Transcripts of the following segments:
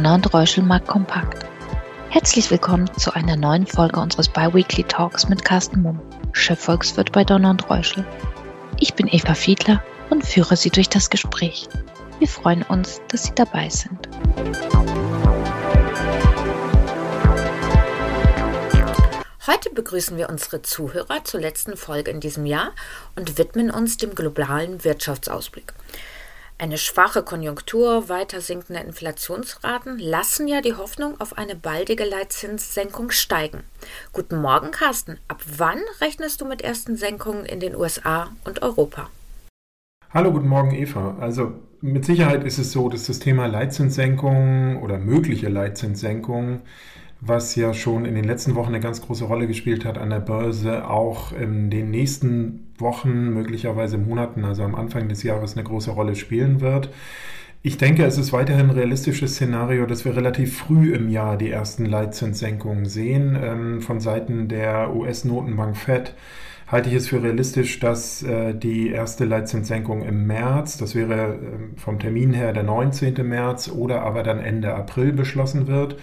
Donner und Reuschel mag kompakt. Herzlich willkommen zu einer neuen Folge unseres Biweekly Talks mit Carsten Mumm, Chefvolkswirt bei Donner und Reuschel. Ich bin Eva Fiedler und führe Sie durch das Gespräch. Wir freuen uns, dass Sie dabei sind. Heute begrüßen wir unsere Zuhörer zur letzten Folge in diesem Jahr und widmen uns dem globalen Wirtschaftsausblick. Eine schwache Konjunktur, weiter sinkende Inflationsraten lassen ja die Hoffnung auf eine baldige Leitzinssenkung steigen. Guten Morgen, Carsten. Ab wann rechnest du mit ersten Senkungen in den USA und Europa? Hallo, guten Morgen, Eva. Also mit Sicherheit ist es so, dass das Thema Leitzinssenkung oder mögliche Leitzinssenkung was ja schon in den letzten Wochen eine ganz große Rolle gespielt hat an der Börse, auch in den nächsten Wochen, möglicherweise Monaten, also am Anfang des Jahres eine große Rolle spielen wird. Ich denke, es ist weiterhin ein realistisches Szenario, dass wir relativ früh im Jahr die ersten Leitzinssenkungen sehen. Ähm, von Seiten der US-Notenbank Fed halte ich es für realistisch, dass äh, die erste Leitzinssenkung im März, das wäre äh, vom Termin her der 19. März oder aber dann Ende April beschlossen wird.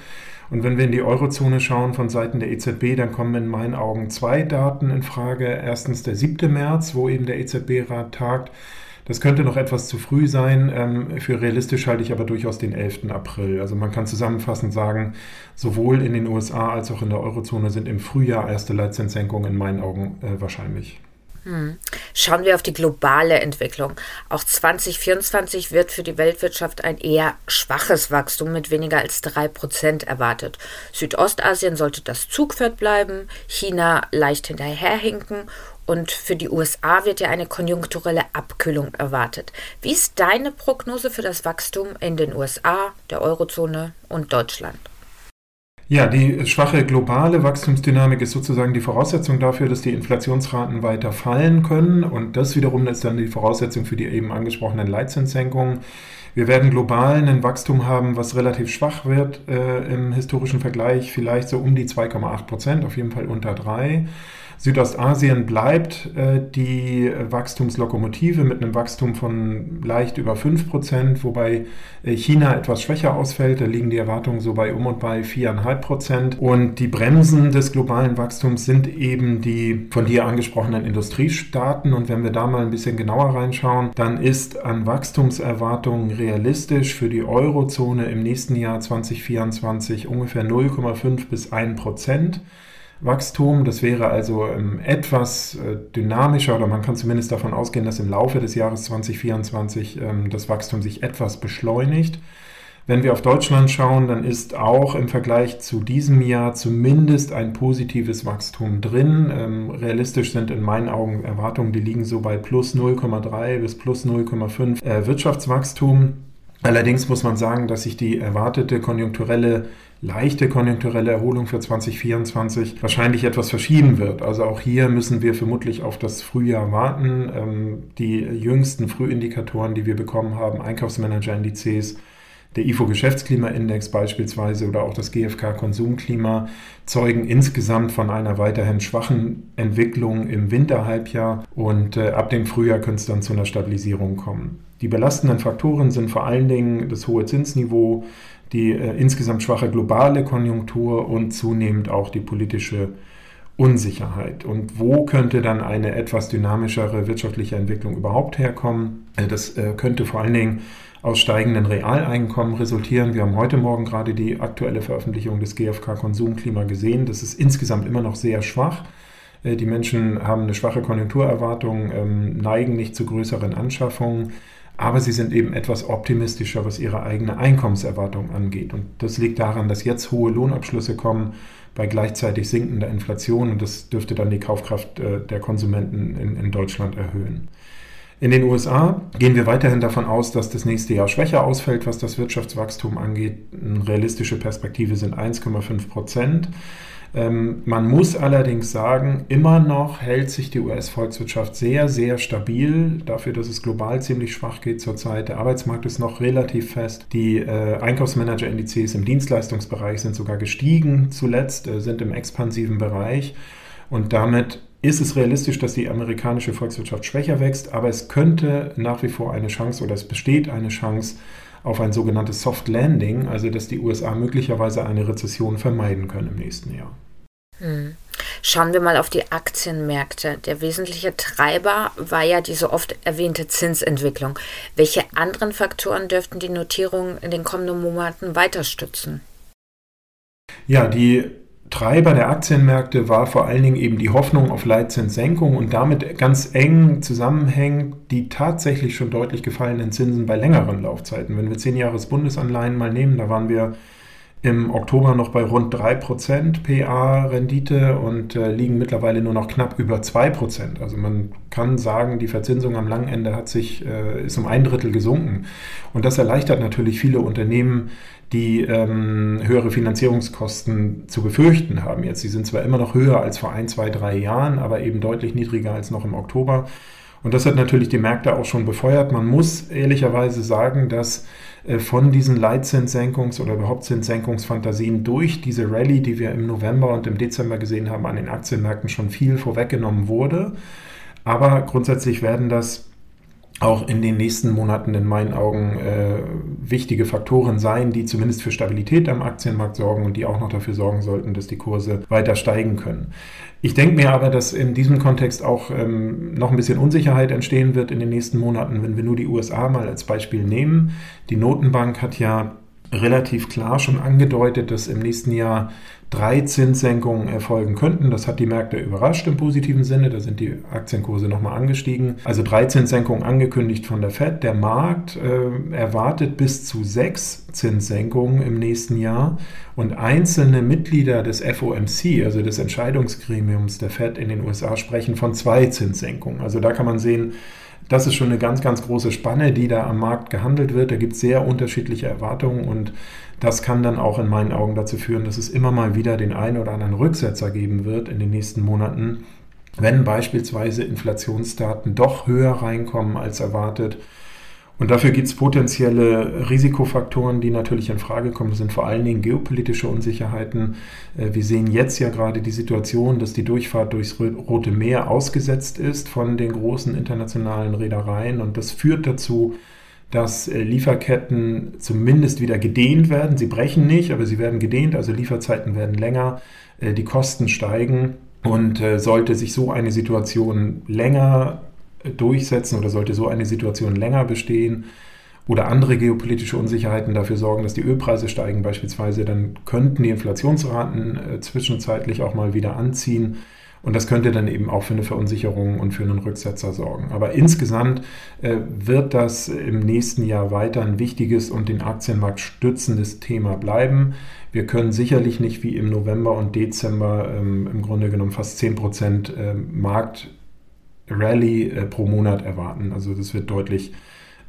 Und wenn wir in die Eurozone schauen von Seiten der EZB, dann kommen in meinen Augen zwei Daten in Frage. Erstens der 7. März, wo eben der EZB-Rat tagt. Das könnte noch etwas zu früh sein. Ähm, für realistisch halte ich aber durchaus den 11. April. Also man kann zusammenfassend sagen, sowohl in den USA als auch in der Eurozone sind im Frühjahr erste Leitzinssenkungen in meinen Augen äh, wahrscheinlich. Schauen wir auf die globale Entwicklung. Auch 2024 wird für die Weltwirtschaft ein eher schwaches Wachstum mit weniger als 3% erwartet. Südostasien sollte das Zugpferd bleiben, China leicht hinterherhinken und für die USA wird ja eine konjunkturelle Abkühlung erwartet. Wie ist deine Prognose für das Wachstum in den USA, der Eurozone und Deutschland? Ja, die schwache globale Wachstumsdynamik ist sozusagen die Voraussetzung dafür, dass die Inflationsraten weiter fallen können. Und das wiederum ist dann die Voraussetzung für die eben angesprochenen Leitzinssenkungen. Wir werden global ein Wachstum haben, was relativ schwach wird äh, im historischen Vergleich, vielleicht so um die 2,8 Prozent, auf jeden Fall unter drei. Südostasien bleibt äh, die Wachstumslokomotive mit einem Wachstum von leicht über 5%, wobei äh, China etwas schwächer ausfällt. Da liegen die Erwartungen so bei um und bei 4,5%. Und die Bremsen des globalen Wachstums sind eben die von dir angesprochenen Industriestaaten. Und wenn wir da mal ein bisschen genauer reinschauen, dann ist an Wachstumserwartungen realistisch für die Eurozone im nächsten Jahr 2024 ungefähr 0,5 bis 1 Prozent. Wachstum. Das wäre also ähm, etwas äh, dynamischer oder man kann zumindest davon ausgehen, dass im Laufe des Jahres 2024 ähm, das Wachstum sich etwas beschleunigt. Wenn wir auf Deutschland schauen, dann ist auch im Vergleich zu diesem Jahr zumindest ein positives Wachstum drin. Ähm, realistisch sind in meinen Augen Erwartungen, die liegen so bei plus 0,3 bis plus 0,5 äh, Wirtschaftswachstum. Allerdings muss man sagen, dass sich die erwartete konjunkturelle leichte konjunkturelle Erholung für 2024 wahrscheinlich etwas verschieben wird. Also auch hier müssen wir vermutlich auf das Frühjahr warten. Ähm, die jüngsten Frühindikatoren, die wir bekommen haben, Einkaufsmanager-Indizes, der IFO-Geschäftsklimaindex beispielsweise oder auch das GfK-Konsumklima zeugen insgesamt von einer weiterhin schwachen Entwicklung im Winterhalbjahr und äh, ab dem Frühjahr könnte es dann zu einer Stabilisierung kommen. Die belastenden Faktoren sind vor allen Dingen das hohe Zinsniveau, die äh, insgesamt schwache globale Konjunktur und zunehmend auch die politische Unsicherheit. Und wo könnte dann eine etwas dynamischere wirtschaftliche Entwicklung überhaupt herkommen? Äh, das äh, könnte vor allen Dingen aus steigenden Realeinkommen resultieren. Wir haben heute Morgen gerade die aktuelle Veröffentlichung des GfK Konsumklima gesehen. Das ist insgesamt immer noch sehr schwach. Äh, die Menschen haben eine schwache Konjunkturerwartung, ähm, neigen nicht zu größeren Anschaffungen aber sie sind eben etwas optimistischer, was ihre eigene Einkommenserwartung angeht. Und das liegt daran, dass jetzt hohe Lohnabschlüsse kommen bei gleichzeitig sinkender Inflation und das dürfte dann die Kaufkraft äh, der Konsumenten in, in Deutschland erhöhen. In den USA gehen wir weiterhin davon aus, dass das nächste Jahr schwächer ausfällt, was das Wirtschaftswachstum angeht. Eine realistische Perspektive sind 1,5 Prozent. Ähm, man muss allerdings sagen, immer noch hält sich die US-Volkswirtschaft sehr, sehr stabil, dafür, dass es global ziemlich schwach geht zurzeit. Der Arbeitsmarkt ist noch relativ fest. Die äh, Einkaufsmanager-Indizes im Dienstleistungsbereich sind sogar gestiegen zuletzt, äh, sind im expansiven Bereich. Und damit ist es realistisch, dass die amerikanische Volkswirtschaft schwächer wächst, aber es könnte nach wie vor eine Chance oder es besteht eine Chance, auf ein sogenanntes Soft Landing, also dass die USA möglicherweise eine Rezession vermeiden können im nächsten Jahr. Hm. Schauen wir mal auf die Aktienmärkte. Der wesentliche Treiber war ja diese oft erwähnte Zinsentwicklung. Welche anderen Faktoren dürften die Notierung in den kommenden Monaten weiter stützen? Ja, die Treiber der Aktienmärkte war vor allen Dingen eben die Hoffnung auf Leitzinssenkung und damit ganz eng zusammenhängt die tatsächlich schon deutlich gefallenen Zinsen bei längeren Laufzeiten. Wenn wir 10 Jahres Bundesanleihen mal nehmen, da waren wir im Oktober noch bei rund 3% PA-Rendite und äh, liegen mittlerweile nur noch knapp über 2%. Also man kann sagen, die Verzinsung am langen Ende hat sich, äh, ist um ein Drittel gesunken. Und das erleichtert natürlich viele Unternehmen, die ähm, höhere Finanzierungskosten zu befürchten haben. Jetzt, sie sind zwar immer noch höher als vor ein, zwei, drei Jahren, aber eben deutlich niedriger als noch im Oktober. Und das hat natürlich die Märkte auch schon befeuert. Man muss ehrlicherweise sagen, dass äh, von diesen Leitzinssenkungs- oder überhaupt Zinssenkungsfantasien durch diese Rallye, die wir im November und im Dezember gesehen haben, an den Aktienmärkten schon viel vorweggenommen wurde. Aber grundsätzlich werden das auch in den nächsten Monaten in meinen Augen äh, wichtige Faktoren sein, die zumindest für Stabilität am Aktienmarkt sorgen und die auch noch dafür sorgen sollten, dass die Kurse weiter steigen können. Ich denke mir aber, dass in diesem Kontext auch ähm, noch ein bisschen Unsicherheit entstehen wird in den nächsten Monaten, wenn wir nur die USA mal als Beispiel nehmen. Die Notenbank hat ja relativ klar schon angedeutet, dass im nächsten Jahr drei Zinssenkungen erfolgen könnten. Das hat die Märkte überrascht im positiven Sinne. Da sind die Aktienkurse nochmal angestiegen. Also drei Zinssenkungen angekündigt von der Fed. Der Markt äh, erwartet bis zu sechs Zinssenkungen im nächsten Jahr. Und einzelne Mitglieder des FOMC, also des Entscheidungsgremiums der Fed in den USA, sprechen von zwei Zinssenkungen. Also da kann man sehen, das ist schon eine ganz, ganz große Spanne, die da am Markt gehandelt wird. Da gibt es sehr unterschiedliche Erwartungen und das kann dann auch in meinen Augen dazu führen, dass es immer mal wieder den einen oder anderen Rücksetzer geben wird in den nächsten Monaten, wenn beispielsweise Inflationsdaten doch höher reinkommen als erwartet und dafür gibt es potenzielle Risikofaktoren, die natürlich in Frage kommen. Das sind vor allen Dingen geopolitische Unsicherheiten. Äh, wir sehen jetzt ja gerade die Situation, dass die Durchfahrt durchs Rote Meer ausgesetzt ist von den großen internationalen Reedereien. Und das führt dazu, dass äh, Lieferketten zumindest wieder gedehnt werden. Sie brechen nicht, aber sie werden gedehnt, also Lieferzeiten werden länger, äh, die Kosten steigen. Und sollte sich so eine Situation länger durchsetzen oder sollte so eine Situation länger bestehen oder andere geopolitische Unsicherheiten dafür sorgen, dass die Ölpreise steigen beispielsweise, dann könnten die Inflationsraten äh, zwischenzeitlich auch mal wieder anziehen. Und das könnte dann eben auch für eine Verunsicherung und für einen Rücksetzer sorgen. Aber insgesamt äh, wird das im nächsten Jahr weiter ein wichtiges und den Aktienmarkt stützendes Thema bleiben. Wir können sicherlich nicht wie im November und Dezember ähm, im Grunde genommen fast 10 Prozent äh, Markt Rallye äh, pro Monat erwarten. Also das wird deutlich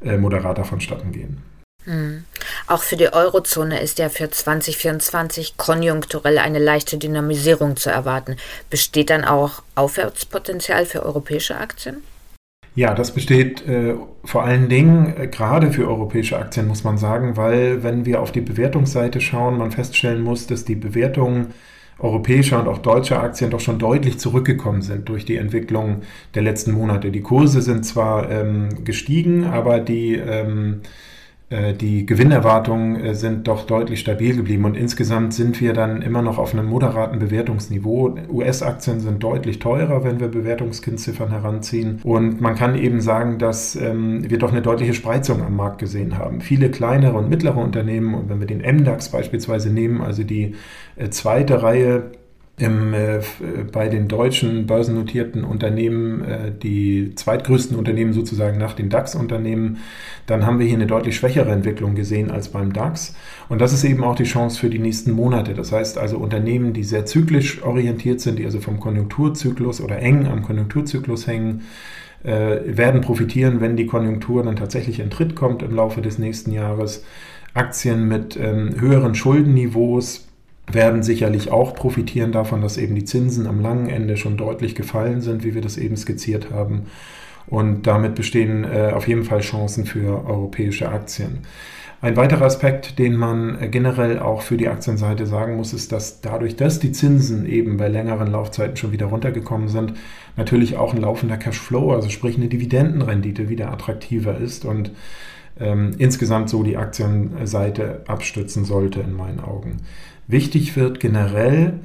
äh, moderater vonstatten gehen. Hm. Auch für die Eurozone ist ja für 2024 konjunkturell eine leichte Dynamisierung zu erwarten. Besteht dann auch Aufwärtspotenzial für europäische Aktien? Ja, das besteht äh, vor allen Dingen äh, gerade für europäische Aktien, muss man sagen, weil wenn wir auf die Bewertungsseite schauen, man feststellen muss, dass die Bewertungen europäischer und auch deutscher Aktien doch schon deutlich zurückgekommen sind durch die Entwicklung der letzten Monate. Die Kurse sind zwar ähm, gestiegen, aber die, ähm, äh, die Gewinnerwartungen äh, sind doch deutlich stabil geblieben und insgesamt sind wir dann immer noch auf einem moderaten Bewertungsniveau. US-Aktien sind deutlich teurer, wenn wir Bewertungskennziffern heranziehen und man kann eben sagen, dass ähm, wir doch eine deutliche Spreizung am Markt gesehen haben. Viele kleinere und mittlere Unternehmen und wenn wir den MDAX beispielsweise nehmen, also die äh, zweite Reihe im, äh, bei den deutschen börsennotierten Unternehmen, äh, die zweitgrößten Unternehmen sozusagen nach den DAX-Unternehmen, dann haben wir hier eine deutlich schwächere Entwicklung gesehen als beim DAX. Und das ist eben auch die Chance für die nächsten Monate. Das heißt also Unternehmen, die sehr zyklisch orientiert sind, die also vom Konjunkturzyklus oder eng am Konjunkturzyklus hängen, äh, werden profitieren, wenn die Konjunktur dann tatsächlich in Tritt kommt im Laufe des nächsten Jahres. Aktien mit ähm, höheren Schuldenniveaus, werden sicherlich auch profitieren davon, dass eben die Zinsen am langen Ende schon deutlich gefallen sind, wie wir das eben skizziert haben. Und damit bestehen äh, auf jeden Fall Chancen für europäische Aktien. Ein weiterer Aspekt, den man generell auch für die Aktienseite sagen muss, ist, dass dadurch, dass die Zinsen eben bei längeren Laufzeiten schon wieder runtergekommen sind, natürlich auch ein laufender Cashflow, also sprich eine Dividendenrendite wieder attraktiver ist und ähm, insgesamt so die Aktienseite abstützen sollte in meinen Augen. Wichtig wird generell,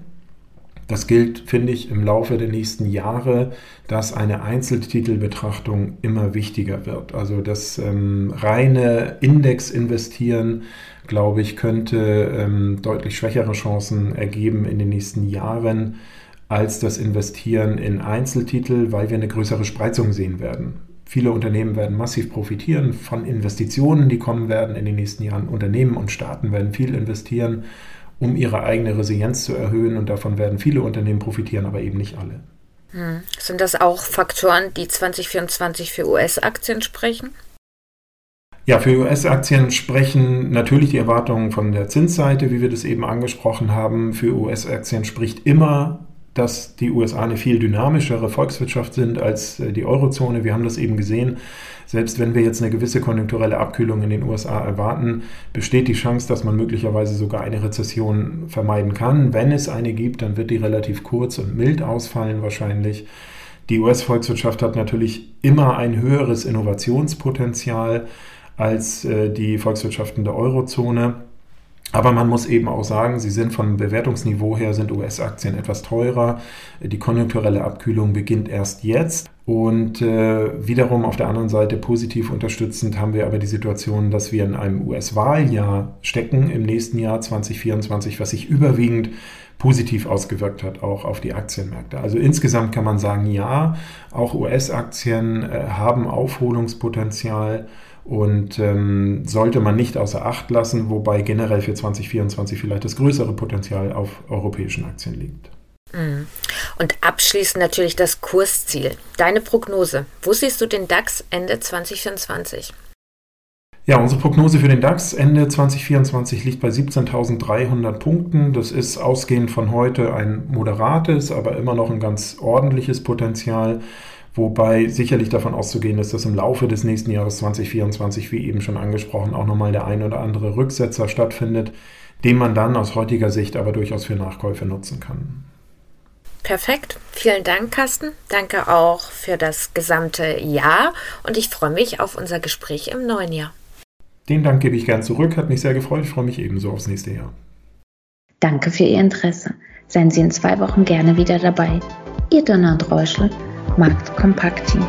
das gilt, finde ich, im Laufe der nächsten Jahre, dass eine Einzeltitelbetrachtung immer wichtiger wird. Also das ähm, reine Index-Investieren, glaube ich, könnte ähm, deutlich schwächere Chancen ergeben in den nächsten Jahren als das Investieren in Einzeltitel, weil wir eine größere Spreizung sehen werden. Viele Unternehmen werden massiv profitieren von Investitionen, die kommen werden in den nächsten Jahren. Unternehmen und Staaten werden viel investieren um ihre eigene Resilienz zu erhöhen. Und davon werden viele Unternehmen profitieren, aber eben nicht alle. Hm. Sind das auch Faktoren, die 2024 für US-Aktien sprechen? Ja, für US-Aktien sprechen natürlich die Erwartungen von der Zinsseite, wie wir das eben angesprochen haben. Für US-Aktien spricht immer dass die USA eine viel dynamischere Volkswirtschaft sind als äh, die Eurozone. Wir haben das eben gesehen. Selbst wenn wir jetzt eine gewisse konjunkturelle Abkühlung in den USA erwarten, besteht die Chance, dass man möglicherweise sogar eine Rezession vermeiden kann. Wenn es eine gibt, dann wird die relativ kurz und mild ausfallen wahrscheinlich. Die US-Volkswirtschaft hat natürlich immer ein höheres Innovationspotenzial als äh, die Volkswirtschaften der Eurozone. Aber man muss eben auch sagen, sie sind vom Bewertungsniveau her, sind US-Aktien etwas teurer. Die konjunkturelle Abkühlung beginnt erst jetzt. Und äh, wiederum auf der anderen Seite positiv unterstützend haben wir aber die Situation, dass wir in einem US-Wahljahr stecken im nächsten Jahr 2024, was sich überwiegend positiv ausgewirkt hat, auch auf die Aktienmärkte. Also insgesamt kann man sagen, ja, auch US-Aktien äh, haben Aufholungspotenzial und ähm, sollte man nicht außer Acht lassen, wobei generell für 2024 vielleicht das größere Potenzial auf europäischen Aktien liegt. Mhm. Und abschließend natürlich das Kursziel. Deine Prognose. Wo siehst du den DAX Ende 2024? Ja, unsere Prognose für den DAX Ende 2024 liegt bei 17.300 Punkten. Das ist ausgehend von heute ein moderates, aber immer noch ein ganz ordentliches Potenzial. Wobei sicherlich davon auszugehen ist, dass im Laufe des nächsten Jahres 2024, wie eben schon angesprochen, auch nochmal der ein oder andere Rücksetzer stattfindet, den man dann aus heutiger Sicht aber durchaus für Nachkäufe nutzen kann. Perfekt. Vielen Dank, Carsten. Danke auch für das gesamte Jahr und ich freue mich auf unser Gespräch im neuen Jahr. Den Dank gebe ich gern zurück. Hat mich sehr gefreut. Ich freue mich ebenso aufs nächste Jahr. Danke für Ihr Interesse. Seien Sie in zwei Wochen gerne wieder dabei. Ihr Donald Reuschel Marktkompakt Team.